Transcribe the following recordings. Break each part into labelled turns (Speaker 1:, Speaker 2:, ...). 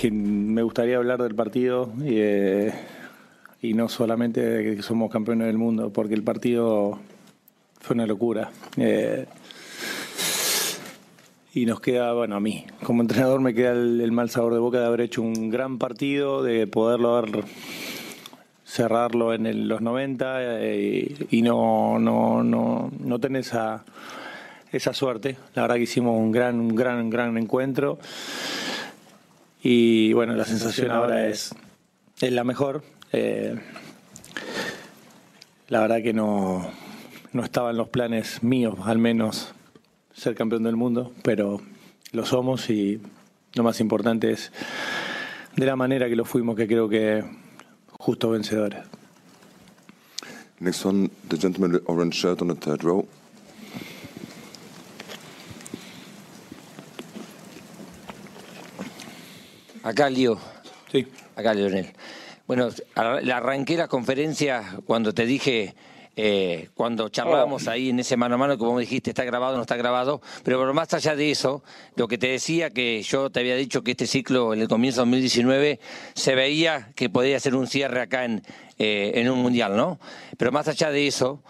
Speaker 1: Que me gustaría hablar del partido y, eh, y, no solamente de que somos campeones del mundo, porque el partido fue una locura. Eh, y nos queda, bueno, a mí, como entrenador me queda el, mal sabor de boca de haber hecho un gran partido, de poderlo haber cerrarlo en los 90 eh, y no, no, no, no tener esa esa suerte. La verdad que hicimos un gran, un gran, gran encuentro. Y bueno, la sensación ahora es, es la mejor. Eh, la verdad que no, no estaba en los planes míos, al menos, ser campeón del mundo, pero lo somos y lo más importante es de la manera que lo fuimos, que creo que justo vencedores.
Speaker 2: Next one, the gentleman with orange shirt on the third row.
Speaker 3: Acá, Lío.
Speaker 1: Sí.
Speaker 3: Acá, Leonel. Bueno, la arranqué la conferencia cuando te dije, eh, cuando charlábamos ahí en ese mano a mano, que vos me dijiste, está grabado, no está grabado, pero más allá de eso, lo que te decía, que yo te había dicho que este ciclo en el comienzo de 2019 se veía que podía ser un cierre acá en, eh, en un mundial, ¿no? Pero más allá de eso,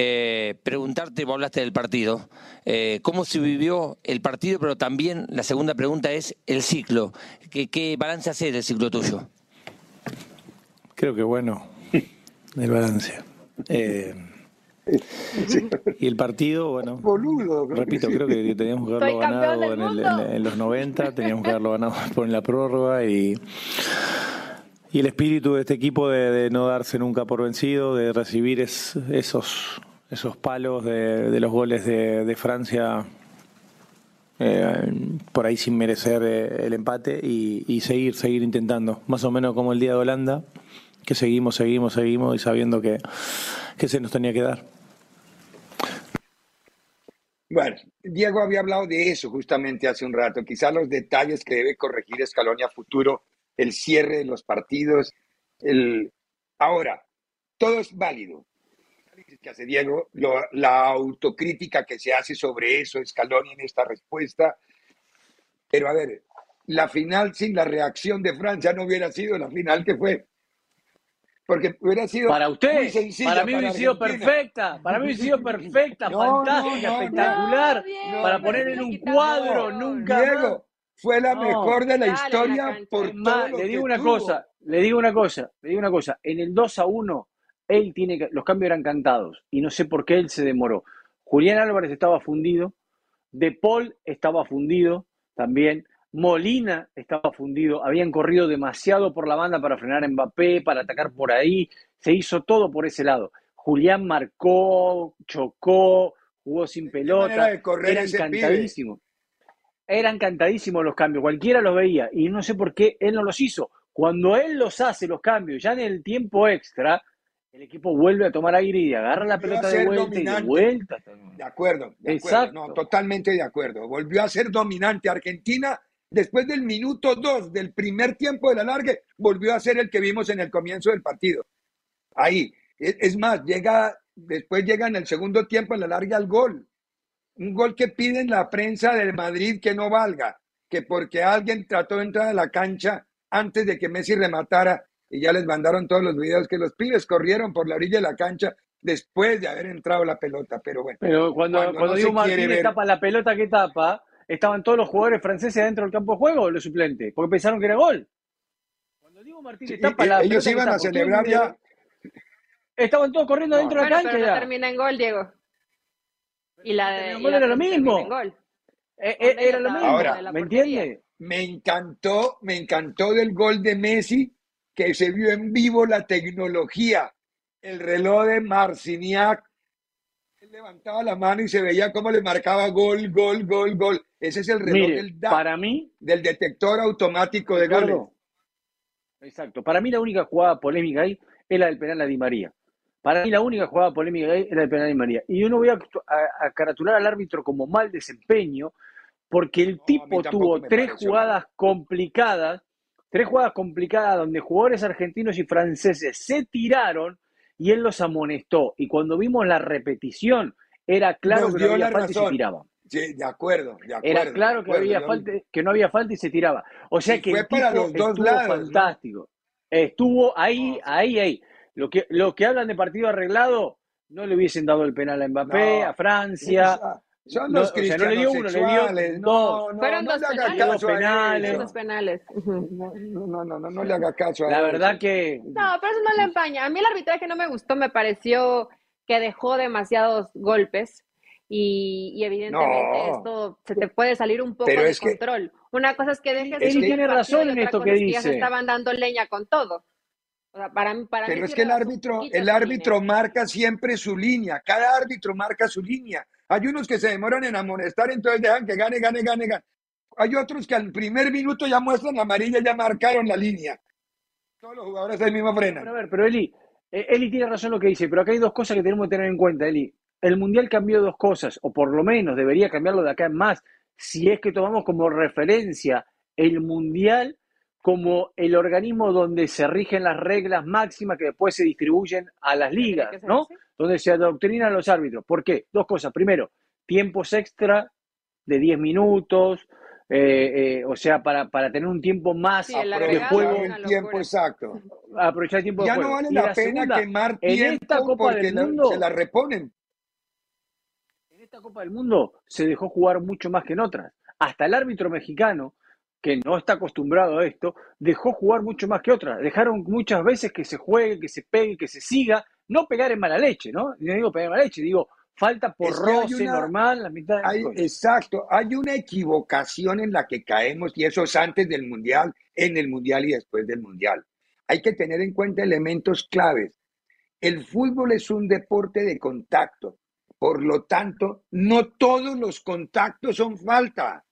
Speaker 3: eh, preguntarte, vos hablaste del partido, eh, cómo se vivió el partido, pero también la segunda pregunta es el ciclo. ¿Qué, qué balance hace del ciclo tuyo?
Speaker 1: Creo que bueno, el balance. Eh, y el partido, bueno, repito, creo que teníamos que haberlo ganado en, los 90, teníamos que haberlo ganado por la prórroga y, y el espíritu de este equipo de, no darse nunca por vencido, de recibir esos esos palos de, los goles de, Francia eh, por ahí sin merecer eh, el empate y, seguir, seguir intentando. Más o menos como el día de Holanda, que seguimos, seguimos, seguimos y sabiendo que, que se nos tenía que dar.
Speaker 4: Bueno, Diego había hablado de eso justamente hace un rato, quizá los detalles que debe corregir Escalonia futuro, el cierre de los partidos, el... Ahora, todo es válido, que hace Diego, la autocrítica que se hace sobre eso, Scaloni en esta respuesta. Pero a ver, la final sin la reacción de Francia no hubiera sido la final que fue. Porque hubiera sido
Speaker 5: para usted, para mí hubiera sido perfecta, para mí hubiera sido perfecta, fantástica, espectacular, para poner en un cuadro, nunca
Speaker 4: Diego, fue la mejor de la historia por todo
Speaker 5: Le digo una cosa, le digo una cosa, le digo una cosa, en el 2 a 1 él tiene que, los cambios eran cantados y no sé por qué él se demoró. Julián Álvarez estaba fundido, De Paul estaba fundido también, Molina estaba fundido, habían corrido demasiado por la banda para frenar a Mbappé, para atacar por ahí, se hizo todo por ese lado. Julián marcó, chocó, jugó sin pelota, era encantadísimo. Eran encantadísimos los cambios, cualquiera los veía y no sé por qué él no los hizo. Cuando él los hace, los cambios, ya en el tiempo extra, el equipo vuelve a tomar aire y agarra la pelota de vuelta y de vuelta.
Speaker 4: De acuerdo, de acuerdo. No, totalmente de acuerdo. Volvió a ser dominante. Argentina, después del minuto dos del primer tiempo de la larga, volvió a ser el que vimos en el comienzo del partido. Ahí. Es más, llega, después llega en el segundo tiempo en la larga el gol. Un gol que piden la prensa del Madrid que no valga, que porque alguien trató de entrar a la cancha antes de que Messi rematara, y ya les mandaron todos los videos que los pibes corrieron por la orilla de la cancha después de haber entrado la pelota, pero bueno.
Speaker 5: Pero cuando, cuando, Diego Martínez tapa la pelota que tapa, estaban todos los jugadores franceses dentro del campo de juego o los suplentes, porque pensaron que era gol.
Speaker 4: Cuando Diego Martínez tapa la ellos pelota iban a celebrar ya
Speaker 5: estaban todos corriendo dentro de la cancha.
Speaker 6: Pero no termina en gol, Diego. Y la de.
Speaker 5: era lo mismo. Eh, eh, era lo mismo. Ahora, ¿me entiendes?
Speaker 4: Me encantó, me encantó del gol de Messi que se vio en vivo la tecnología. El reloj de Marciniak. Él levantaba la mano y se veía cómo le marcaba gol, gol, gol, gol. Ese es el reloj del
Speaker 5: para mí,
Speaker 4: del detector automático de gol.
Speaker 5: Exacto. Para mí la única jugada polémica ahí es la del penal a Di María. Para mí la única jugada polémica ahí es la del penal a Di María. Y yo no voy a, a, caratular al árbitro como mal desempeño, porque el tipo tuvo tres jugadas complicadas, tres jugadas complicadas donde jugadores argentinos y franceses se tiraron y él los amonestó. Y cuando vimos la repetición, era claro que no había falta y se tiraban.
Speaker 4: Sí, de acuerdo,
Speaker 5: Era claro que, había falta, que no había falta y se tiraba. O sea que
Speaker 4: fue para los dos lados,
Speaker 5: fantástico. Estuvo ahí, ahí, ahí. Lo que, lo que hablan de partido arreglado, no le hubiesen dado el penal a Mbappé, a Francia.
Speaker 4: Son los no, no le dio uno, le dio
Speaker 6: dos. Fueron dos penales. Dos penales.
Speaker 4: No, no, no, no, le haga caso a
Speaker 5: La verdad que...
Speaker 6: No, pero eso no le empaña. A mí el arbitraje no me gustó, me pareció que dejó demasiados golpes y, evidentemente esto se te puede salir un poco de control. Una cosa es que dejes...
Speaker 5: Él tiene razón en esto que dice. ya
Speaker 6: se estaban dando leña con todo. para, para
Speaker 4: pero es que el árbitro, el árbitro marca siempre su línea, cada árbitro marca su línea. Hay unos que se demoran en amonestar, entonces dejan que gane, gane, gane, gane. Hay otros que al primer minuto ya muestran la amarilla, ya marcaron la línea. Todos los jugadores del mismo frenan.
Speaker 5: a ver, pero Eli, eh, Eli tiene razón lo que dice, pero acá hay dos cosas que tenemos que tener en cuenta, Eli el Mundial cambió dos cosas, o por lo menos debería cambiarlo de acá en más, si es que tomamos como referencia el Mundial como el organismo donde se rigen las reglas máximas que después se distribuyen a las ligas, ¿no? Donde se adoctrinan los árbitros. ¿Por qué? Dos cosas. Primero, tiempos extra de 10 minutos, eh, eh, o sea, para, para tener un tiempo más
Speaker 4: de juego. El tiempo exacto.
Speaker 5: Aprovechar el tiempo
Speaker 4: ya
Speaker 5: de juego.
Speaker 4: no vale la, pena quemar tiempo en esta Copa del Mundo, se la reponen
Speaker 5: esta Copa del Mundo se dejó jugar mucho más que en otras. Hasta el árbitro mexicano, que no está acostumbrado a esto, dejó jugar mucho más que otras. Dejaron muchas veces que se juegue, que se pegue, que se siga. No pegar en mala leche, ¿no? No digo pegar en mala leche, digo falta por roce normal, la mitad.
Speaker 4: Hay, exacto, hay una equivocación en la que caemos y eso es antes del Mundial, en el Mundial y después del Mundial. Hay que tener en cuenta elementos claves. El fútbol es un deporte de contacto. Por lo tanto, no todos los contactos son falta.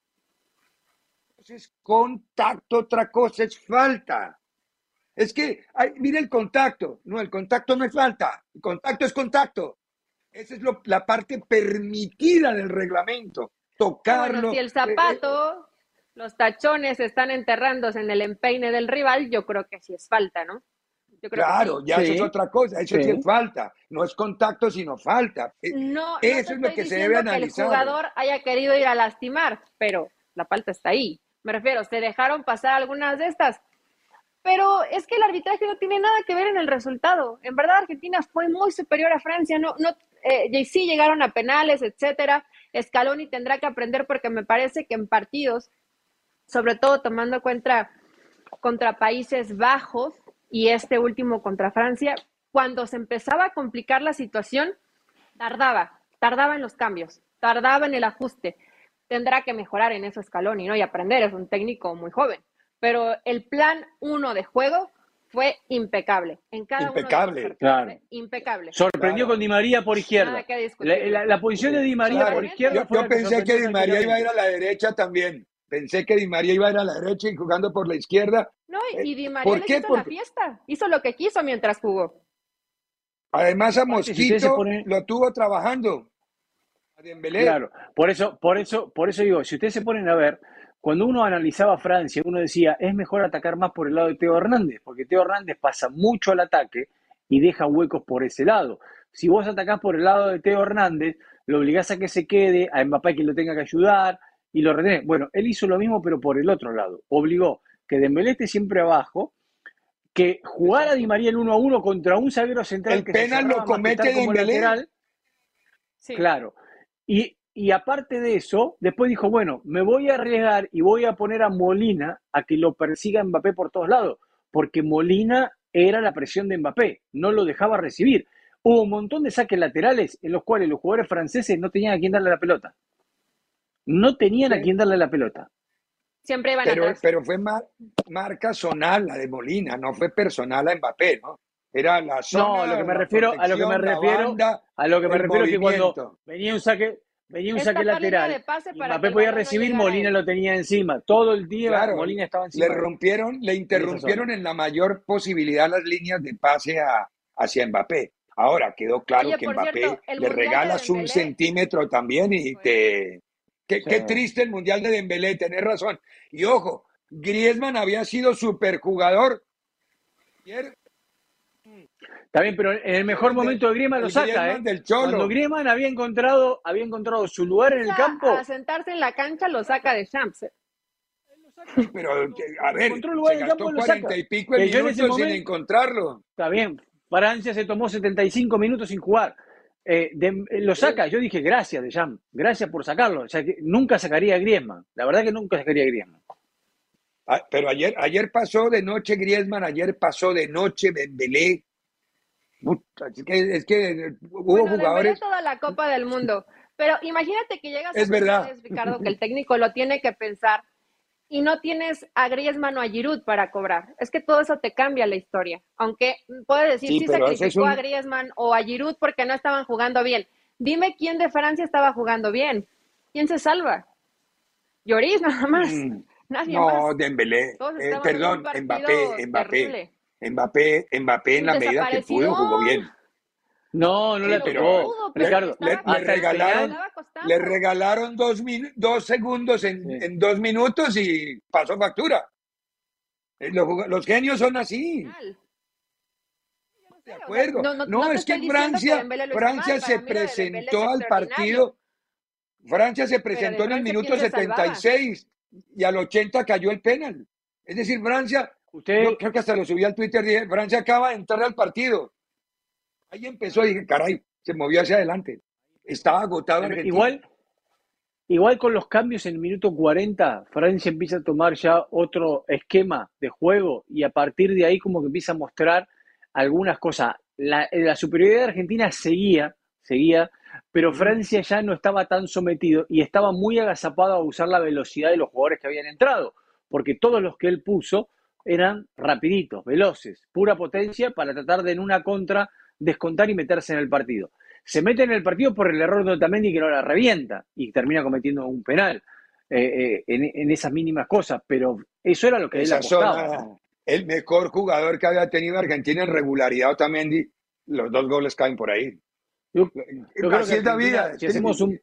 Speaker 4: Entonces, contacto, otra cosa es falta. Es que, mire el contacto. No, el contacto no es falta. El contacto es contacto. Esa es la parte permitida del reglamento. Tocarlo. Bueno,
Speaker 6: si el zapato, los tachones están enterrándose en el empeine del rival, yo creo que sí es falta, ¿no?
Speaker 4: claro, ya eso es otra cosa, eso sí. es falta, no es contacto, sino falta.
Speaker 6: Eh, no, eso es lo que se debe analizar. Que el jugador haya querido ir a lastimar, pero la falta está ahí. Me refiero, se dejaron pasar algunas de estas, pero es que el arbitraje no tiene nada que ver en el resultado. En verdad, Argentina fue muy superior a Francia, no, no, eh, sí llegaron a penales, etcétera. Scaloni tendrá que aprender porque me parece que en partidos, sobre todo tomando cuenta contra Países Bajos, y este último contra Francia, cuando se empezaba a complicar la situación, tardaba, tardaba en los cambios, tardaba en el ajuste. Tendrá que mejorar en eso Scaloni, ¿no? Y aprender, es un técnico muy joven. Pero el plan uno de juego fue impecable. En cada
Speaker 4: impecable,
Speaker 5: claro.
Speaker 6: Impecable.
Speaker 5: Sorprendió con Di María por izquierda. La, posición de Di María por izquierda.
Speaker 4: Yo, yo pensé que Di María iba a ir a la derecha también. Pensé que Di María iba a ir a la derecha y jugando por la izquierda.
Speaker 6: No, y Di María hizo la fiesta. Hizo lo que quiso mientras jugó.
Speaker 4: Además a Mosquito lo tuvo trabajando.
Speaker 5: Claro, por eso, por eso, por eso digo, si ustedes se ponen a ver, cuando uno analizaba Francia, uno decía, es mejor atacar más por el lado de Teo Hernández, porque Teo Hernández pasa mucho al ataque y deja huecos por ese lado. Si vos atacás por el lado de Teo Hernández, lo obligás a que se quede, a Mbappé que lo tenga que ayudar, y lo retené. Bueno, él hizo lo mismo, pero por el otro lado. Obligó que Dembélé esté siempre abajo, que jugara Di María el uno a uno contra un zaguero central
Speaker 4: el
Speaker 5: que
Speaker 4: penal lo comete Dembélé.
Speaker 5: Claro. Y, y aparte de eso, después dijo, bueno, me voy a arriesgar y voy a poner a Molina a que lo persiga Mbappé por todos lados, porque Molina era la presión de Mbappé, no lo dejaba recibir. hubo un montón de saques laterales en los cuales los jugadores franceses no tenían a quién darle la pelota. No tenían a quién darle la pelota.
Speaker 6: Siempre iban
Speaker 4: pero, Pero fue marca zonal la de Molina, no fue personal a Mbappé, ¿no? Era la zona.
Speaker 5: No, a lo que me refiero, a lo que me refiero, a lo que me refiero es que cuando venía un saque, venía un saque lateral, Mbappé podía recibir, Molina lo tenía encima. Todo el día Molina estaba encima.
Speaker 4: Le rompieron, le interrumpieron en la mayor posibilidad las líneas de pase a, hacia Mbappé. Ahora quedó claro que Mbappé le regalas un centímetro también y te, Qué, triste el Mundial de Dembélé, tenés razón. Y ojo, Griezmann había sido superjugador.
Speaker 5: Está bien, pero en el mejor momento de Griezmann lo saca, ¿eh? Del Cuando Griezmann había encontrado, había encontrado su lugar en el campo.
Speaker 6: A sentarse en la cancha lo saca de Champs.
Speaker 4: Pero, a ver, se gastó cuarenta y pico el minutos sin encontrarlo.
Speaker 5: Está bien, Francia se tomó 75 minutos sin jugar. Eh, eh, lo saca, yo dije gracias de Jam, gracias por sacarlo. O sea, que nunca sacaría a Griezmann. La verdad que nunca sacaría a Griezmann.
Speaker 4: Ah, pero ayer, ayer pasó de noche Griezmann, ayer pasó de noche Dembélé. Es que, es que hubo bueno, jugadores.
Speaker 6: toda la Copa del Mundo. Pero imagínate que llegas
Speaker 4: es a verdad.
Speaker 6: Ricardo, que el técnico lo tiene que pensar y no tienes a Griezmann o a Giroud para cobrar. Es que todo eso te cambia la historia. Aunque puede decir, sí, sacrificó a Griezmann o a Giroud porque no estaban jugando bien. Dime quién de Francia estaba jugando bien. ¿Quién se salva? Lloris nada más. Mm, Nadie
Speaker 4: no, Dembélé. Eh, perdón, Mbappé, Mbappé. Mbappé, Mbappé en la medida que pudo jugó bien.
Speaker 5: No, no le pegó.
Speaker 4: Ricardo, le, regalaron, le regalaron dos, dos segundos en, dos minutos y pasó factura. Eh, los, genios son así. De acuerdo. No, es que Francia, Francia se presentó al partido. Francia se presentó en el minuto 76 y al 80 cayó el penal. Es decir, Francia, Usted, creo que hasta lo subí al Twitter, dije, Francia acaba de entrar al partido. Ahí empezó y dije, caray, se movió hacia adelante. Estaba agotado.
Speaker 5: igual, igual con los cambios en el minuto 40, Francia empieza a tomar ya otro esquema de juego y a partir de ahí como que empieza a mostrar algunas cosas. La, superioridad de Argentina seguía, seguía, pero Francia ya no estaba tan sometido y estaba muy agazapado a usar la velocidad de los jugadores que habían entrado, porque todos los que él puso eran rapiditos, veloces, pura potencia para tratar de en una contra descontar y meterse en el partido. Se mete en el partido por el error de Otamendi que no la revienta y termina cometiendo un penal eh, eh, en, esas mínimas cosas, pero eso era lo que él apostaba.
Speaker 4: el mejor jugador que había tenido Argentina en regularidad Otamendi, los dos goles caen por ahí.
Speaker 5: Yo, creo que vida, si, hacemos un,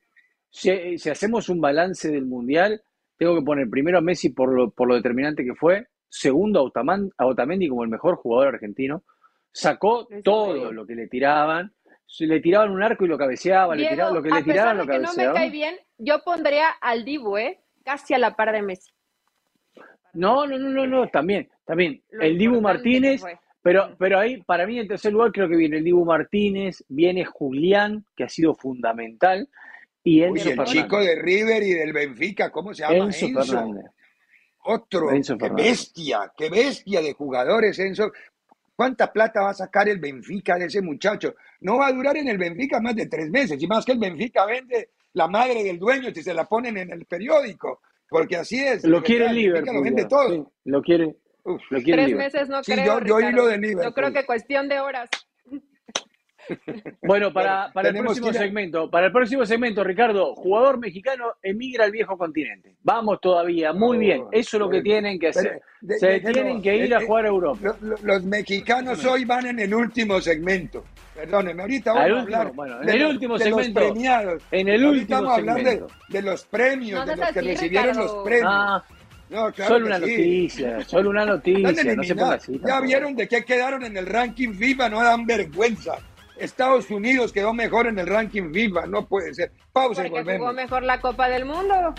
Speaker 5: si, hacemos un balance del Mundial, tengo que poner primero a Messi por lo, por lo determinante que fue, segundo a Otamendi como el mejor jugador argentino, sacó todo lo que le tiraban. Le tiraban un arco y lo cabeceaban, le tiraban, lo que le tiraban lo cabeceaban.
Speaker 6: Que no me cae bien, yo pondría al Dibu, ¿eh? Casi a la par de Messi.
Speaker 5: No, no, no, no, no, también, también. el Dibu Martínez, pero, pero ahí, para mí, en tercer lugar, creo que viene el Dibu Martínez, viene Julián, que ha sido fundamental, y Enzo
Speaker 4: el chico de River y del Benfica, ¿cómo se llama? Enzo, Otro, qué bestia, qué bestia de jugadores, Enzo. ¿Cuánta plata va a sacar el Benfica de ese muchacho? No va a durar en el Benfica más de tres meses, y más que el Benfica vende la madre del dueño si se la ponen en el periódico, porque así es.
Speaker 5: Lo quiere el Liverpool.
Speaker 4: Lo vende todo.
Speaker 5: lo quiere. lo quiere
Speaker 6: tres meses no creo.
Speaker 4: Yo, yo, lo de Liverpool.
Speaker 6: Yo creo que cuestión de horas.
Speaker 5: Bueno, para, para el próximo segmento, para el próximo segmento, Ricardo, jugador mexicano emigra al viejo continente. Vamos todavía, muy bien. Eso es lo que tienen que hacer. Se tienen que ir a jugar a Europa.
Speaker 4: Los, mexicanos hoy van en el último segmento. Perdónenme, ahorita vamos a hablar
Speaker 5: bueno, en el último segmento,
Speaker 4: los premiados.
Speaker 5: En el último
Speaker 4: vamos a hablar de, los premios, de los que recibieron los premios. Ah,
Speaker 5: no, solo una noticia, solo una noticia. No se así,
Speaker 4: ya vieron de qué quedaron en el ranking FIFA, no dan vergüenza. Estados Unidos quedó mejor en el ranking FIFA, no puede ser. Pausa y volvemos.
Speaker 6: jugó mejor la Copa del Mundo.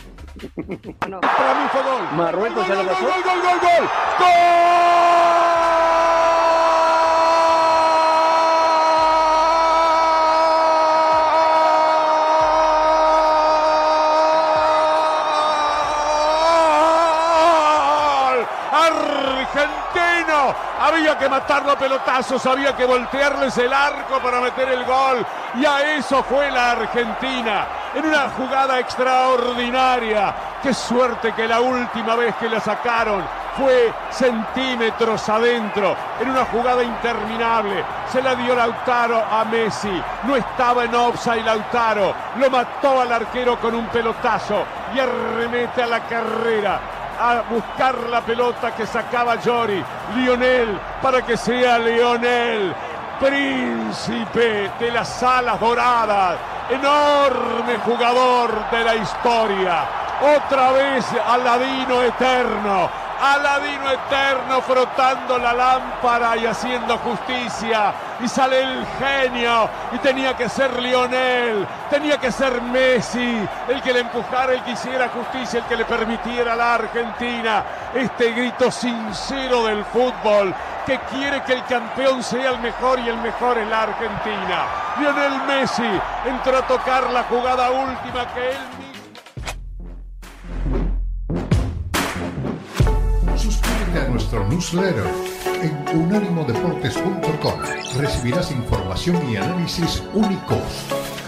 Speaker 4: no. Para mí fue gol.
Speaker 5: Marruecos se lo pasó.
Speaker 4: Gol, gol, gol, gol. ¡Gol!
Speaker 7: Había que matarlo a pelotazos, había que voltearles el arco para meter el gol. Y a eso fue la Argentina, en una jugada extraordinaria. Qué suerte que la última vez que la sacaron fue centímetros adentro, en una jugada interminable. Se la dio Lautaro a Messi. No estaba en offside Lautaro. Lo mató al arquero con un pelotazo y arremete a la carrera a buscar la pelota que sacaba Jory. Lionel para que sea Lionel. Príncipe de las alas doradas. Enorme jugador de la historia. Otra vez Aladino eterno Aladino eterno frotando la lámpara y haciendo justicia. Y sale el genio. Y tenía que ser Lionel. Tenía que ser Messi. El que le empujara, el que hiciera justicia, el que le permitiera a la Argentina. Este grito sincero del fútbol que quiere que el campeón sea el mejor y el mejor es la Argentina. Lionel Messi entró a tocar la jugada última que él
Speaker 8: nuestro newsletter en unánimodeportes.com. Recibirás información y análisis únicos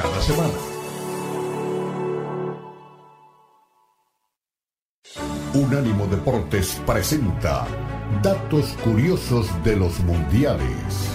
Speaker 8: cada semana. Unánimo Deportes presenta Datos Curiosos de los Mundiales.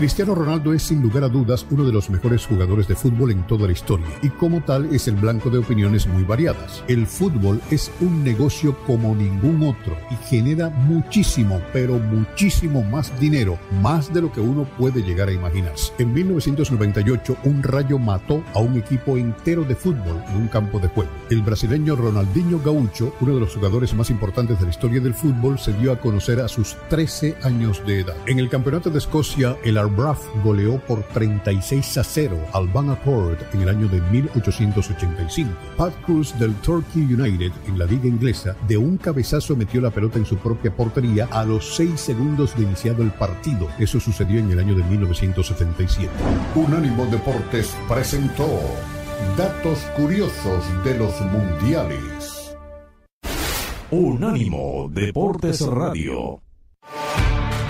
Speaker 8: Cristiano Ronaldo es sin lugar a dudas uno de los mejores jugadores de fútbol en toda la historia y como tal es el blanco de opiniones muy variadas. El fútbol es un negocio como ningún otro y genera muchísimo, pero muchísimo más dinero, más de lo que uno puede llegar a imaginarse. En 1998 un rayo mató a un equipo entero de fútbol en un campo de juego. El brasileño Ronaldinho Gaucho, uno de los jugadores más importantes de la historia del fútbol, se dio a conocer a sus 13 años de edad. En el Campeonato de Escocia, el Braff goleó por 36 a 0 al Van Accord en el año de 1885. Pat Cruz del Torquay United en la liga inglesa de un cabezazo metió la pelota en su propia portería a los 6 segundos de iniciado el partido. Eso sucedió en el año de 1977. Unánimo Deportes presentó Datos Curiosos de los Mundiales. Unánimo Deportes Radio.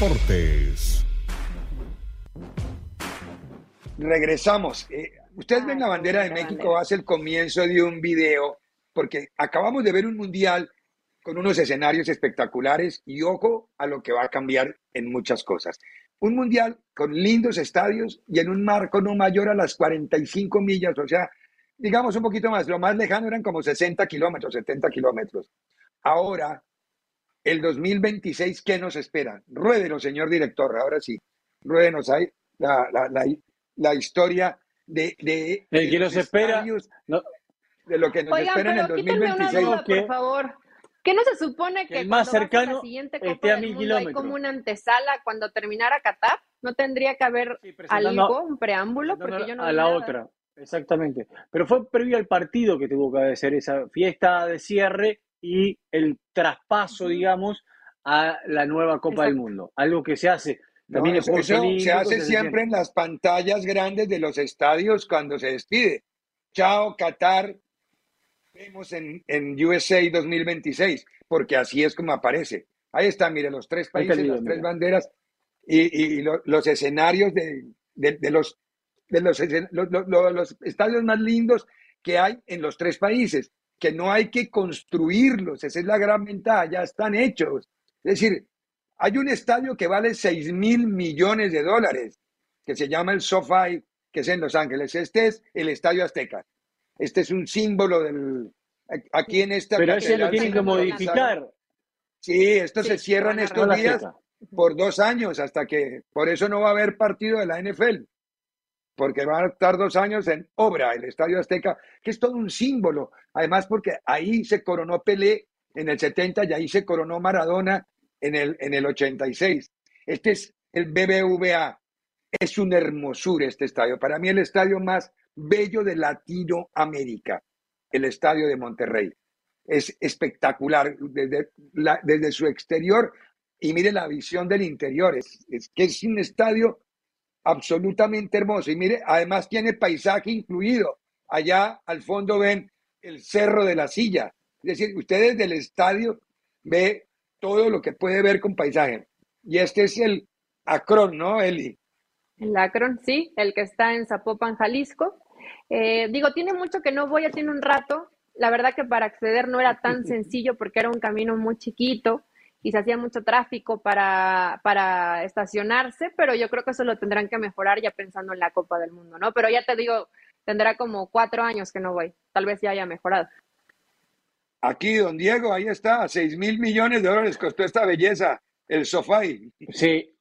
Speaker 8: Deportes.
Speaker 4: Regresamos. Eh, ustedes ven la bandera de México hace el comienzo de un video, porque acabamos de ver un mundial con unos escenarios espectaculares y ojo a lo que va a cambiar en muchas cosas. Un mundial con lindos estadios y en un marco no mayor a las 45 millas, o sea, digamos un poquito más, lo más lejano eran como 60 kilómetros, 70 kilómetros. Ahora el 2026, ¿qué nos espera? Ruédenos, señor director, ahora sí. Ruédenos ahí la, la, la, historia de, de,
Speaker 5: el que nos espera
Speaker 4: de lo que nos espera en el 2026.
Speaker 6: por favor. ¿Qué no se supone que
Speaker 5: el más cercano la
Speaker 6: siguiente Copa del Mundo hay como una antesala cuando terminara Qatar? ¿No tendría que haber algo, un preámbulo? Porque yo no
Speaker 5: a la otra, exactamente. Pero fue previo al partido que tuvo que hacer esa fiesta de cierre y el traspaso, digamos, a la nueva Copa del Mundo. Algo que se hace también
Speaker 4: se hace siempre en las pantallas grandes de los estadios cuando se despide. Chao, Qatar. Vemos en, en USA 2026, porque así es como aparece. Ahí está, mire, los tres países, las tres banderas y, los escenarios de, los, de los, los estadios más lindos que hay en los tres países que no hay que construirlos, esa es la gran ventaja, ya están hechos. Es decir, hay un estadio que vale 6 mil millones de dólares, que se llama el SoFi que es en Los Ángeles. Este es el Estadio Azteca. Este es un símbolo del... Aquí en esta...
Speaker 5: Pero ese lo tienen que modificar.
Speaker 4: Sí, esto se cierra en estos días por dos años, hasta que... Por eso no va a haber partido de la NFL porque va a estar dos años en obra el Estadio Azteca, que es todo un símbolo. Además, porque ahí se coronó Pelé en el 70 y ahí se coronó Maradona en el, en el 86. Este es el BBVA. Es una hermosura este estadio. Para mí el estadio más bello de Latinoamérica, el estadio de Monterrey. Es espectacular desde, desde su exterior y mire la visión del interior. Es, es que es un estadio absolutamente hermoso. Y mire, además tiene paisaje incluido. Allá al fondo ven el Cerro de la Silla. Es decir, ustedes del estadio ve todo lo que puede ver con paisaje. Y este es el Acron, ¿no, Eli?
Speaker 6: El Acron, sí, el que está en Zapopan, Jalisco. Eh, digo, tiene mucho que no voy, ya tiene un rato. La verdad que para acceder no era tan sencillo porque era un camino muy chiquito y se hacía mucho tráfico para, para estacionarse, pero yo creo que eso lo tendrán que mejorar ya pensando en la Copa del Mundo, ¿no? Pero ya te digo, tendrá como cuatro años que no voy, tal vez ya haya mejorado.
Speaker 4: Aquí, don Diego, ahí está, seis mil millones de dólares costó esta belleza, el sofá.
Speaker 5: Sí,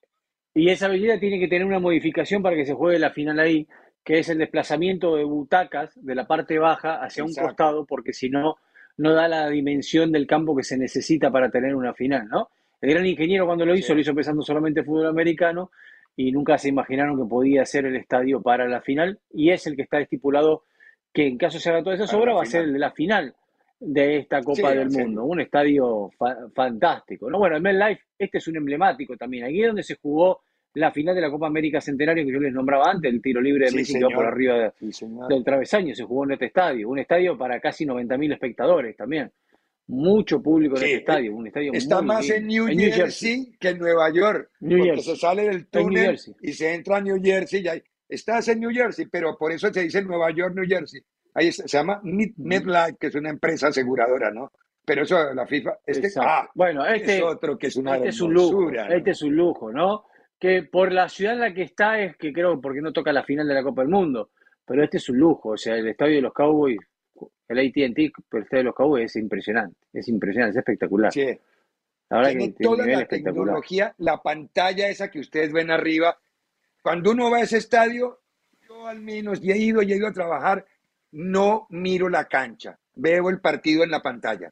Speaker 5: y esa belleza tiene que tener una modificación para que se juegue la final ahí, que es el desplazamiento de butacas de la parte baja hacia un costado, porque si no, no da la dimensión del campo que se necesita para tener una final, ¿no? El gran ingeniero cuando lo hizo, lo hizo pensando solamente en fútbol americano y nunca se imaginaron que podía ser el estadio para la final y es el que está estipulado que en caso se haga toda esa obra va a ser el de la final de esta Copa del Mundo, un estadio fantástico. ¿no? Bueno, el MetLife, este es un emblemático también, aquí es donde se jugó la final de la Copa América Centenario que yo les nombraba antes, el tiro libre de México por arriba del travesaño, se jugó en este estadio, un estadio para casi 90.000 espectadores también. Mucho público en este estadio, un estadio
Speaker 4: Está más en New, Jersey, que en Nueva York, porque se sale del túnel y se entra a New Jersey. Y estás en New Jersey, pero por eso se dice Nueva York, New Jersey. Ahí se, llama MetLife, que es una empresa aseguradora, ¿no? Pero eso la FIFA, este, ah,
Speaker 5: bueno, este es otro que es una este es un lujo, este es un lujo, ¿no? Que por la ciudad en la que está es que creo porque no toca la final de la Copa del Mundo, pero este es un lujo, o sea, el estadio de los Cowboys, el AT&T, el estadio de los Cowboys es impresionante, es impresionante, es espectacular.
Speaker 4: Sí. Tiene toda la tecnología, la pantalla esa que ustedes ven arriba. Cuando uno va a ese estadio, yo al menos, y he ido, y he ido a trabajar, no miro la cancha, veo el partido en la pantalla.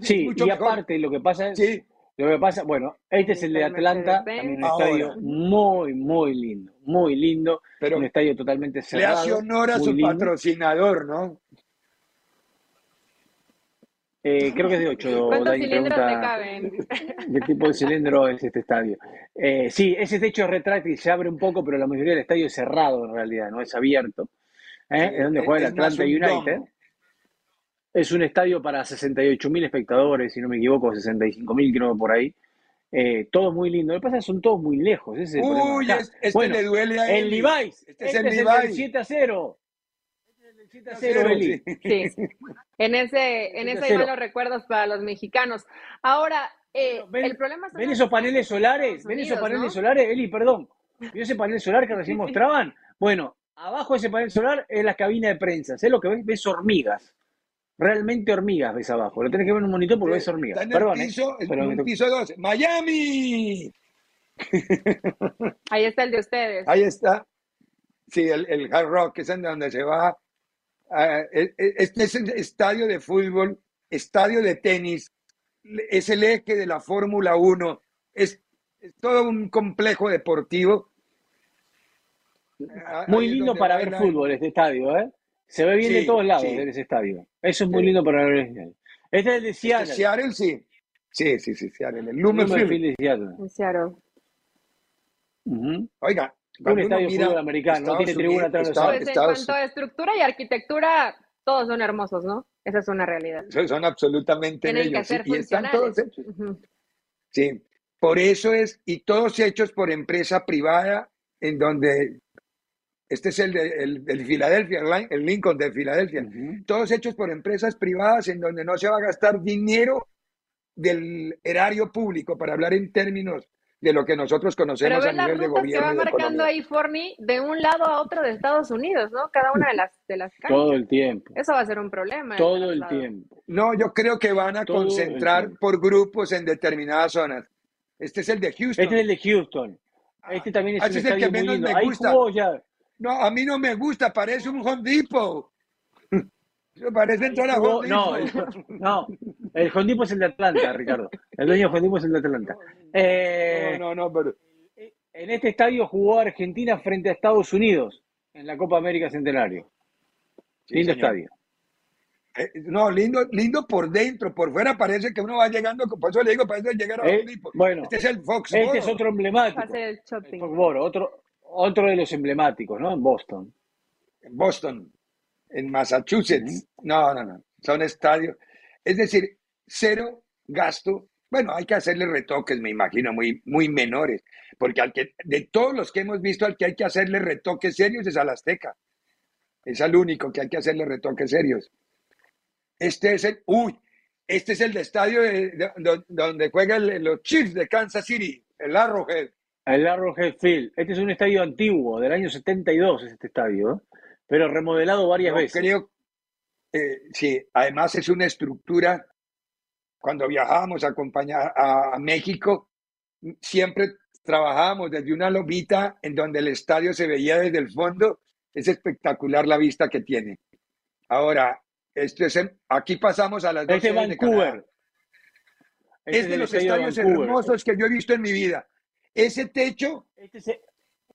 Speaker 5: Sí, y aparte lo que pasa es, sí. Lo que pasa, bueno, este es el de Atlanta, también un estadio muy, muy lindo, muy lindo, Pero un estadio totalmente cerrado.
Speaker 4: Le hace honor a su patrocinador, ¿no?
Speaker 5: Eh, creo que es de 8.
Speaker 6: ¿Cuántos cilindros te caben?
Speaker 5: ¿Qué tipo de cilindro es este estadio? Eh, sí, ese techo retráctil se abre un poco, pero la mayoría del estadio es cerrado en realidad, no es abierto. ¿eh? es donde juega el Atlanta United. Es un estadio para 68.000 espectadores, si no me equivoco, 65.000 creo por ahí. Eh, todo muy lindo. Lo que pasa es que son todos muy lejos. Ese es el
Speaker 4: Uy, este le duele a
Speaker 5: él. El Levi's. Este, es el, este es el 7 a 0. Este es el 7 a 0, Eli.
Speaker 6: Sí. En ese, en ese hay malos recuerdos para los mexicanos. Ahora, eh, el problema es
Speaker 5: ¿Ven esos paneles solares? ¿Ven esos paneles solares? Eli, perdón. ¿Vio ese panel solar que recién mostraban? Bueno, abajo de ese panel solar es la cabina de prensa. ¿Sabes lo que ves? Ves hormigas realmente hormigas ves abajo. Lo tenés que ver en un monitor porque ves hormigas.
Speaker 4: Está en el piso, ¿eh? el piso 2. ¡Miami!
Speaker 6: Ahí está el de ustedes.
Speaker 4: Ahí está. Sí, el, el Hard Rock, es en donde se va. Este es el estadio de fútbol, estadio de tenis, es el eje de la Fórmula 1, es, es, todo un complejo deportivo.
Speaker 5: Muy lindo para ver fútbol este estadio, ¿eh? Se ve bien de todos lados en ese estadio. Eso es muy lindo para ver. Este es el de este Seattle.
Speaker 4: Seattle, sí. Sí, sí, sí, Seattle. El
Speaker 6: Lumenfield de Seattle. Seattle.
Speaker 4: Oiga,
Speaker 5: un estadio mira, fútbol americano, no tiene tribuna atrás
Speaker 6: de pues en cuanto a estructura y arquitectura, todos son hermosos, ¿no? Esa es una realidad.
Speaker 4: Son, absolutamente
Speaker 6: Tienen que ser y están todos hechos.
Speaker 4: Sí, por eso es, y todos hechos por empresa privada, en donde este es el de el, Filadelfia, el Lincoln de Filadelfia. Todos hechos por empresas privadas en donde no se va a gastar dinero del erario público, para hablar en términos de lo que nosotros conocemos a nivel de gobierno.
Speaker 6: Se va marcando ahí Forni de un lado a otro de Estados Unidos, ¿no? Cada una de las de las
Speaker 5: calles. Todo el tiempo.
Speaker 6: Eso va a ser un problema.
Speaker 5: Todo el tiempo.
Speaker 4: No, yo creo que van a concentrar por grupos en determinadas zonas. Este es el de Houston.
Speaker 5: Este es el de Houston. Este también es,
Speaker 4: ah, un es el que menos me gusta. No, a mí no me gusta, parece un Home Depot. Parece entrar a Home
Speaker 5: No, el, no, el Home Depot es el de Atlanta, Ricardo. El dueño de Home Depot es el de Atlanta.
Speaker 4: Eh, no, no, no, pero...
Speaker 5: En este estadio jugó Argentina frente a Estados Unidos en la Copa América Centenario. lindo estadio.
Speaker 4: Eh, no, lindo, lindo por dentro, por fuera parece que uno va llegando, por eso le digo, parece llegar a
Speaker 5: eh, Bueno,
Speaker 4: este es el Fox.
Speaker 5: Este es otro emblemático. El otro, otro de los emblemáticos, ¿no? En Boston.
Speaker 4: En Boston en Massachusetts. No, no, no. Son estadios. Es decir, cero gasto. Bueno, hay que hacerle retoques, me imagino, muy, muy menores. Porque al que, de todos los que hemos visto, al que hay que hacerle retoques serios es al Azteca. Es al único que hay que hacerle retoques serios. Este es el. Uy, este es el de estadio de, donde juegan los Chiefs de Kansas City, el Arrowhead.
Speaker 5: El Arrowhead Field. Este es un estadio antiguo, del año 72, es este estadio. ¿eh? pero remodelado varias veces.
Speaker 4: Creo, eh, sí, además es una estructura. Cuando viajábamos a acompañar a, México, siempre trabajábamos desde una lomita en donde el estadio se veía desde el fondo. Es espectacular la vista que tiene. Ahora, esto es aquí pasamos a las
Speaker 5: dos de Vancouver.
Speaker 4: Es de los estadios hermosos que yo he visto en mi vida. Ese techo, este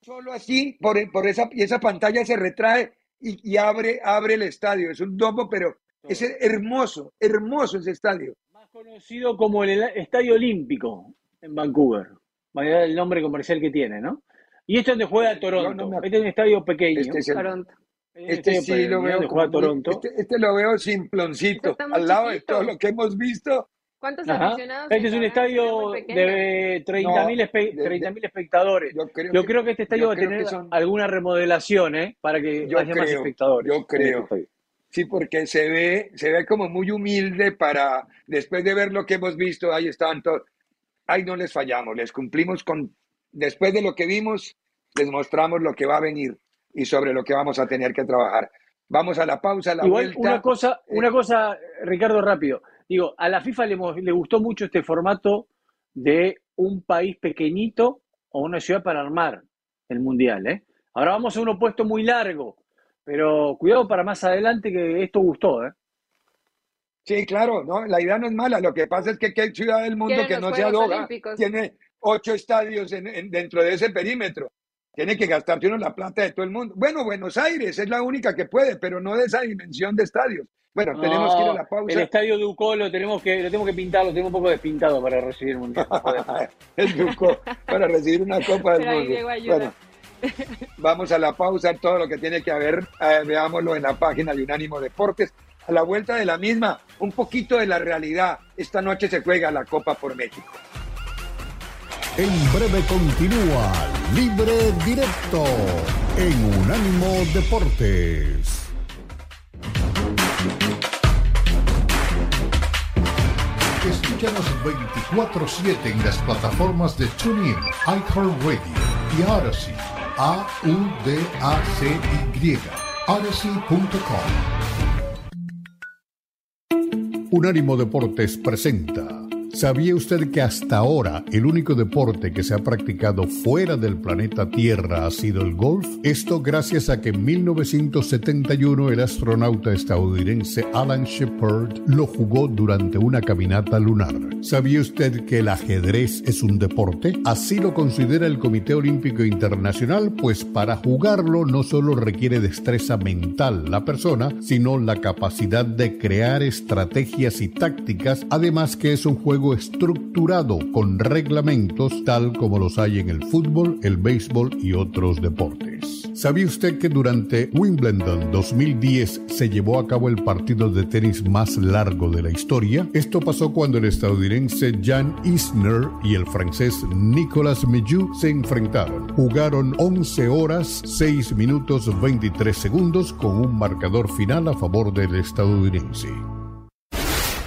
Speaker 4: solo así, por, por esa, y esa pantalla se retrae y, abre, abre el estadio. Es un domo, pero es hermoso, hermoso ese estadio.
Speaker 5: Más conocido como el Estadio Olímpico en Vancouver. Va el nombre comercial que tiene, ¿no? Y este es donde juega Toronto. este es un estadio pequeño.
Speaker 4: Este,
Speaker 5: es
Speaker 4: Toronto. este sí lo veo. Toronto. Este, este, lo veo simploncito. Al lado de todo lo que hemos visto.
Speaker 6: ¿Cuántos aficionados?
Speaker 5: Este es un estadio de 30.000 espectadores. Yo creo, que este estadio va a tener alguna remodelación, ¿eh? Para que haya más espectadores.
Speaker 4: Yo creo. Sí, porque se ve, se ve como muy humilde para, después de ver lo que hemos visto, ahí están todos. Ahí no les fallamos, les cumplimos con, después de lo que vimos, les mostramos lo que va a venir y sobre lo que vamos a tener que trabajar. Vamos a la pausa, a la vuelta.
Speaker 5: Una cosa, una cosa, Ricardo, rápido. Digo, a la FIFA le, gustó mucho este formato de un país pequeñito o una ciudad para armar el mundial. ¿eh? Ahora vamos a un opuesto muy largo, pero cuidado para más adelante que esto gustó. ¿eh?
Speaker 4: Sí, claro, no, la idea no es mala. Lo que pasa es que qué ciudad del mundo que no sea Doha tiene ocho estadios dentro de ese perímetro. Tiene que gastarse uno la plata de todo el mundo. Bueno, Buenos Aires es la única que puede, pero no de esa dimensión de estadios. Bueno, tenemos que ir a la pausa.
Speaker 5: El estadio Ducó lo tenemos que, lo tenemos que pintar, lo tenemos un poco despintado para recibir un mundial.
Speaker 4: el Ducó, para recibir una copa del mundo. Bueno, vamos a la pausa, todo lo que tiene que haber, eh, veámoslo en la página de Unánimo Deportes. A la vuelta de la misma, un poquito de la realidad. Esta noche se juega la Copa por México.
Speaker 8: En breve continúa Libre Directo en Unánimo Deportes. Escúchanos 24-7 en las plataformas de TuneIn, iHeartRadio y Odyssey. A-U-D-A-C-Y. Odyssey.com. Unánimo Deportes presenta ¿Sabía usted que hasta ahora el único deporte que se ha practicado fuera del planeta Tierra ha sido el golf? Esto gracias a que en 1971 el astronauta estadounidense Alan Shepard lo jugó durante una caminata lunar. ¿Sabía usted que el ajedrez es un deporte? Así lo considera el Comité Olímpico Internacional, pues para jugarlo no solo requiere destreza mental la persona, sino la capacidad de crear estrategias y tácticas, además que es un juego estructurado con reglamentos tal como los hay en el fútbol, el béisbol y otros deportes. ¿Sabía usted que durante Wimbledon 2010 se llevó a cabo el partido de tenis más largo de la historia? Esto pasó cuando el estadounidense Jan Isner y el francés Nicolas Mijoux se enfrentaron. Jugaron 11 horas, 6 minutos 23 segundos con un marcador final a favor del estadounidense.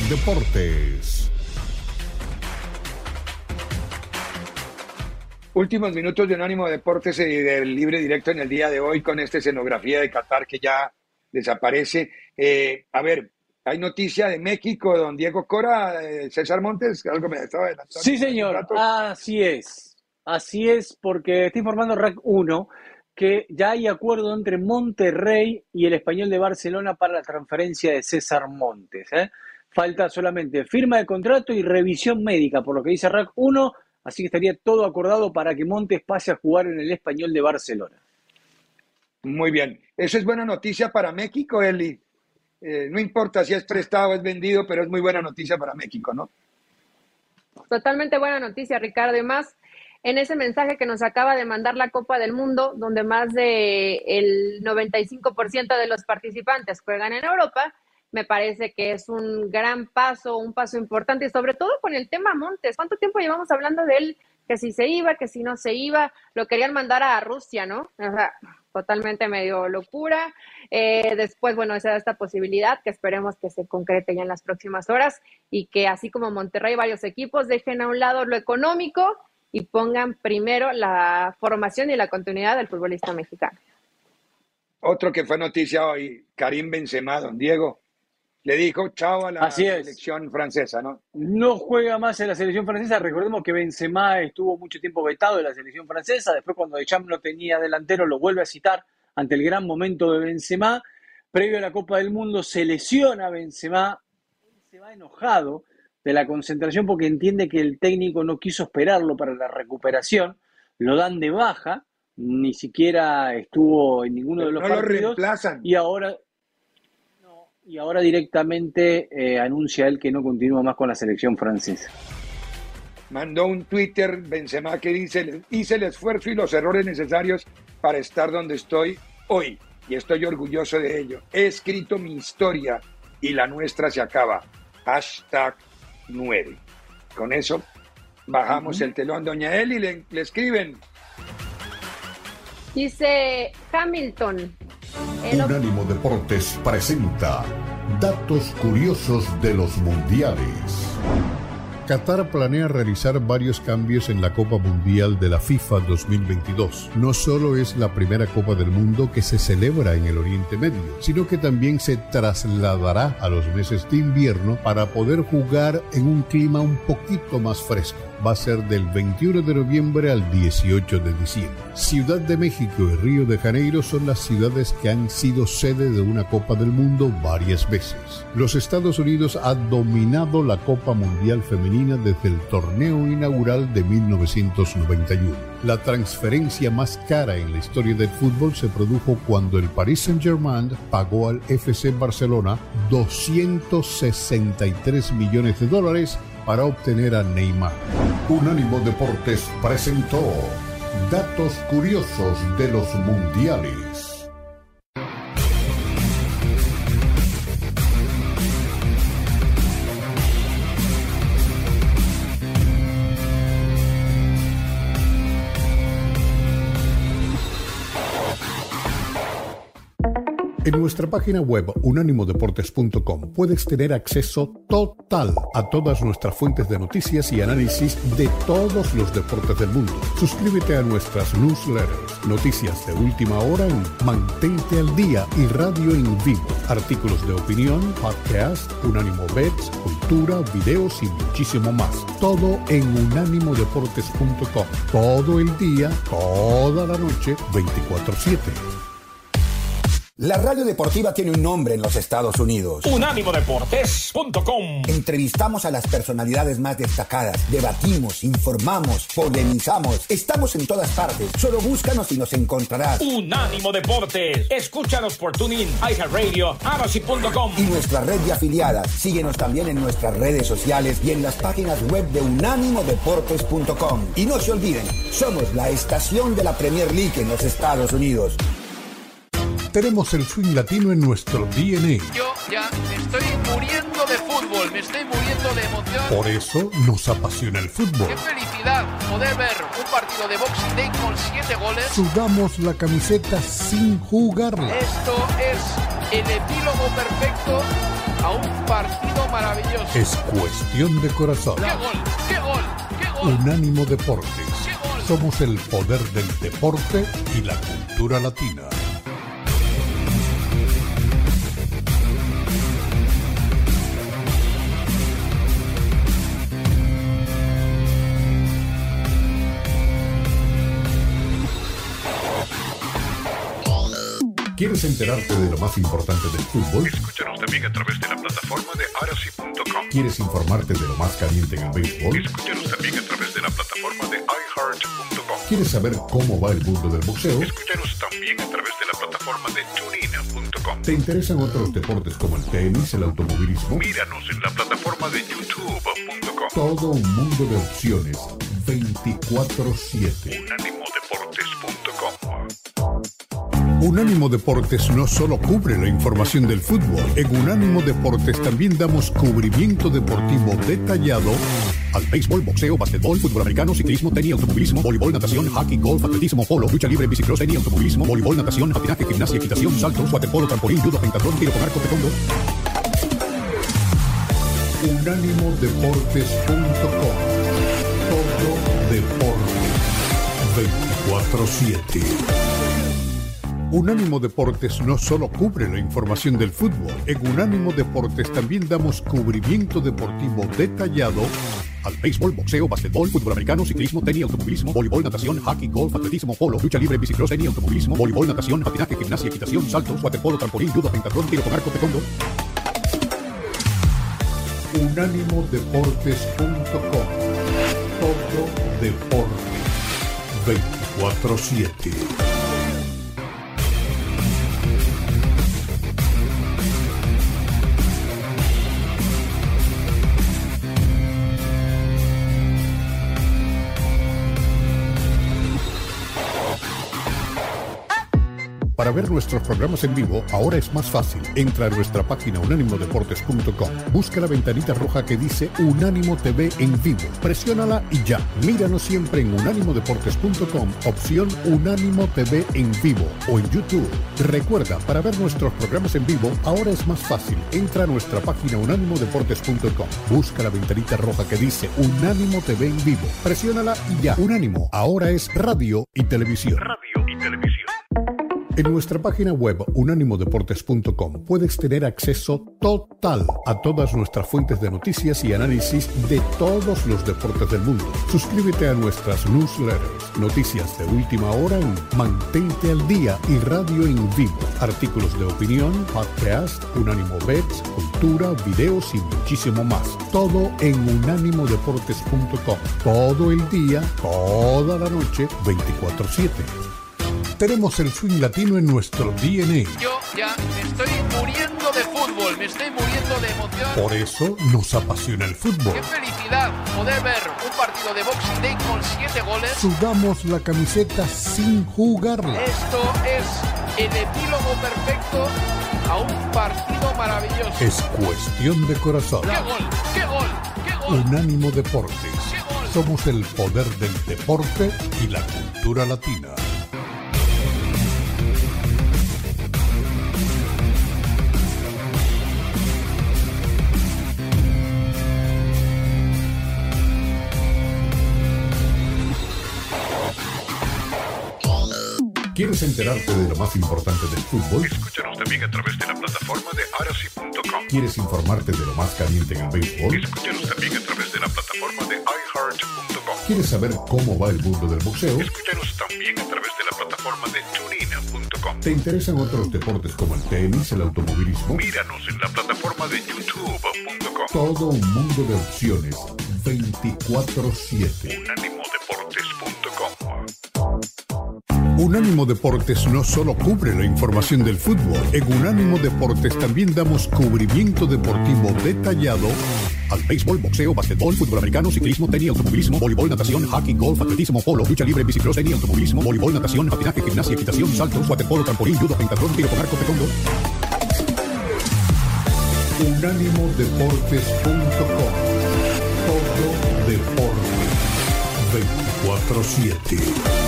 Speaker 8: míranos.
Speaker 4: Últimos minutos de Unánimo Deportes y del libre directo en el día de hoy con esta escenografía de Qatar que ya desaparece. Eh, a ver, hay noticia de México, don Diego Cora, eh, César Montes, algo me estaba adelantando.
Speaker 5: Sí, señor, así es. Así es, porque está informando RAC 1 que ya hay acuerdo entre Monterrey y el español de Barcelona para la transferencia de César Montes. ¿eh? Falta solamente firma de contrato y revisión médica, por lo que dice RAC 1, así que estaría todo acordado para que Montes pase a jugar en el español de Barcelona.
Speaker 4: Muy bien, eso es buena noticia para México, Eli. Eh, no importa si es prestado o es vendido, pero es muy buena noticia para México, ¿no?
Speaker 6: Totalmente buena noticia, Ricardo. Y más en ese mensaje que nos acaba de mandar la Copa del Mundo, donde más del el 95% de los participantes juegan en Europa me parece que es un gran paso, un paso importante, y sobre todo con el tema Montes. ¿Cuánto tiempo llevamos hablando de él? Que si se iba, que si no se iba, lo querían mandar a Rusia, ¿no? O sea, totalmente medio locura. Eh, después, bueno, se da esta posibilidad que esperemos que se concrete ya en las próximas horas y que así como Monterrey, varios equipos dejen a un lado lo económico y pongan primero la formación y la continuidad del futbolista mexicano.
Speaker 4: Otro que fue noticia hoy, Karim Benzema, don Diego, le dijo chao a la selección francesa, ¿no?
Speaker 5: No juega más en la selección francesa. Recordemos que Benzema estuvo mucho tiempo vetado en la selección francesa. Después, cuando Deschamps no tenía delantero, lo vuelve a citar ante el gran momento de Benzema. Previo a la Copa del Mundo, se lesiona Benzema. Se va enojado de la concentración porque entiende que el técnico no quiso esperarlo para la recuperación. Lo dan de baja. Ni siquiera estuvo en ninguno de los no partidos. Lo reemplazan. Y ahora y ahora directamente eh, anuncia él que no continúa más con la selección francesa.
Speaker 4: Mandó un Twitter Benzema que dice, hice el esfuerzo y los errores necesarios para estar donde estoy hoy y estoy orgulloso de ello. He escrito mi historia y la nuestra se acaba. Hashtag 9. Con eso bajamos el telón. Doña Eli le, le escriben.
Speaker 6: Dice Hamilton,
Speaker 8: Unánimo Deportes presenta datos curiosos de los mundiales. Qatar planea realizar varios cambios en la Copa Mundial de la FIFA 2022. No solo es la primera Copa del Mundo que se celebra en el Oriente Medio, sino que también se trasladará a los meses de invierno para poder jugar en un clima un poquito más fresco va a ser del 21 de noviembre al 18 de diciembre. Ciudad de México y Río de Janeiro son las ciudades que han sido sede de una Copa del Mundo varias veces. Los Estados Unidos ha dominado la Copa Mundial Femenina desde el torneo inaugural de 1991. La transferencia más cara en la historia del fútbol se produjo cuando el Paris Saint-Germain pagó al FC Barcelona 263 millones de dólares para obtener a Neymar. Unánimo Deportes presentó datos curiosos de los mundiales. En nuestra página web unánimodeportes.com puedes tener acceso total a todas nuestras fuentes de noticias y análisis de todos los deportes del mundo. Suscríbete a nuestras newsletters, noticias de última hora en Mantente al Día y Radio en Vivo, artículos de opinión, podcast, Unánimo Bets, cultura, videos y muchísimo más. Todo en unánimodeportes.com. Todo el día, toda la noche, 24/7.
Speaker 9: La radio deportiva tiene un nombre en los Estados Unidos.
Speaker 10: Unánimodeportes.com.
Speaker 9: Entrevistamos a las personalidades más destacadas, debatimos, informamos, polemizamos. Estamos en todas partes. Solo búscanos y nos encontrarás.
Speaker 10: Unánimo Deportes. Escúchanos por TuneIn, iHeartRadio, Amazon.com.
Speaker 9: Y nuestra red de afiliadas. Síguenos también en nuestras redes sociales y en las páginas web de unánimodeportes.com. Y no se olviden, somos la estación de la Premier League en los Estados Unidos.
Speaker 8: Tenemos el swing latino en nuestro DNA.
Speaker 11: Yo ya me estoy muriendo de fútbol, me estoy muriendo de emoción.
Speaker 8: Por eso nos apasiona el fútbol.
Speaker 11: Qué felicidad poder ver un partido de Boxing Day con siete goles.
Speaker 8: Sudamos la camiseta sin jugarla.
Speaker 11: Esto es el epílogo perfecto a un partido maravilloso.
Speaker 8: Es cuestión de corazón.
Speaker 11: ¡Qué gol! ¡Qué gol! ¡Qué gol!
Speaker 8: Unánimo Deportes. Somos el poder del deporte y la cultura latina. ¿Quieres enterarte de lo más importante del fútbol?
Speaker 12: Escúchanos también a través de la plataforma de arasi.com.
Speaker 8: ¿Quieres informarte de lo más caliente en el béisbol?
Speaker 12: Escúchanos también a través de la plataforma de iHeart.com.
Speaker 8: ¿Quieres saber cómo va el mundo del boxeo?
Speaker 12: Escúchanos también a través de la plataforma de TuneIn.com.
Speaker 8: ¿Te interesan otros deportes como el tenis, el automovilismo?
Speaker 12: Míranos en la plataforma de YouTube.com.
Speaker 8: Todo un mundo de opciones 24/7. Unánimo Deportes no solo cubre la información del fútbol, en Unánimo Deportes también damos cubrimiento deportivo detallado al béisbol, boxeo, basquetbol, fútbol americano, ciclismo, tenis, automovilismo, voleibol, natación, hockey, golf, atletismo, polo, lucha libre, bicicross, tenis, automovilismo, voleibol, natación, patinaje, gimnasia, equitación, saltos, waterpolo, trampolín, judo, pentatlón, tiro con arco, taekwondo. Unánimodeportes.com Todo deporte 24-7. Unánimo Deportes no solo cubre la información del fútbol, en Unánimo Deportes también damos cubrimiento deportivo detallado al béisbol, boxeo, basquetbol, fútbol americano, ciclismo, tenis, automovilismo, voleibol, natación, hockey, golf, atletismo, polo, lucha libre, bicicross, tenis, automovilismo, voleibol, natación, patinaje, gimnasia, equitación, saltos, waterpolo, trampolín, judo, pentatlón, tiro con arco, taekwondo. Unánimodeportes.com Todo deporte 24-7. Para ver nuestros programas en vivo, ahora es más fácil. Entra a nuestra página unánimodeportes.com. Busca la ventanita roja que dice Unánimo TV en vivo. Presiónala y ya. Míranos siempre en unánimodeportes.com, opción Unánimo TV en vivo o en YouTube. Recuerda, para ver nuestros programas en vivo, ahora es más fácil. Entra a nuestra página unánimodeportes.com. Busca la ventanita roja que dice Unánimo TV en vivo. Presiónala y ya. Unánimo, ahora es radio y televisión.
Speaker 12: Radio y televisión.
Speaker 8: En nuestra página web unánimodeportes.com puedes tener acceso total a todas nuestras fuentes de noticias y análisis de todos los deportes del mundo. Suscríbete a nuestras newsletters, noticias de última hora en Mantente al Día y Radio en Vivo, artículos de opinión, podcast, Unánimo Bets, cultura, videos y muchísimo más. Todo en unánimodeportes.com. Todo el día, toda la noche, 24/7. Tenemos el swing latino en nuestro DNA.
Speaker 11: Yo ya me estoy muriendo de fútbol, me estoy muriendo de emoción.
Speaker 8: Por eso nos apasiona el fútbol.
Speaker 11: Qué felicidad poder ver un partido de Boxing Day con siete goles.
Speaker 8: Sudamos la camiseta sin jugarla.
Speaker 11: Esto es el epílogo perfecto a un partido maravilloso.
Speaker 8: Es cuestión de corazón.
Speaker 11: ¡Qué gol! ¡Qué gol! ¡Qué gol!
Speaker 8: Unánimo Deportes. Somos el poder del deporte y la cultura latina. ¿Quieres enterarte de lo más importante del fútbol?
Speaker 12: Escúchanos también a través de la plataforma de arasi.com.
Speaker 8: ¿Quieres informarte de lo más caliente en el béisbol?
Speaker 12: Escúchanos también a través de la plataforma de iHeart.com.
Speaker 8: ¿Quieres saber cómo va el mundo del boxeo?
Speaker 12: Escúchanos también a través de la plataforma de tunina.com.
Speaker 8: ¿Te interesan otros deportes como el tenis, el automovilismo?
Speaker 12: Míranos en la plataforma de youtube.com.
Speaker 8: Todo un mundo de opciones 24-7. Unánimo Deportes no solo cubre la información del fútbol, en Unánimo Deportes también damos cubrimiento deportivo detallado al béisbol, boxeo, basquetbol, fútbol americano, ciclismo, tenis, automovilismo, voleibol, natación, hockey, golf, atletismo, polo, lucha libre, bicicross, tenis, automovilismo, voleibol, natación, patinaje, gimnasia, equitación, saltos, waterpolo, trampolín, judo, pentatlón, tiro con arco, taekwondo. Unánimodeportes.com Todo deporte 24-7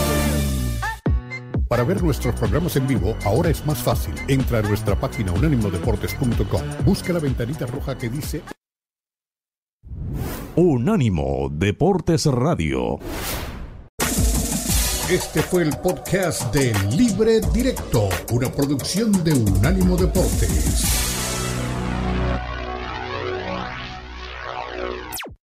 Speaker 8: Para ver nuestros programas en vivo, ahora es más fácil. Entra a nuestra página unánimodeportes.com. Busca la ventanita roja que dice
Speaker 13: Unánimo Deportes Radio.
Speaker 8: Este fue el podcast de Libre Directo, una producción de Unánimo Deportes.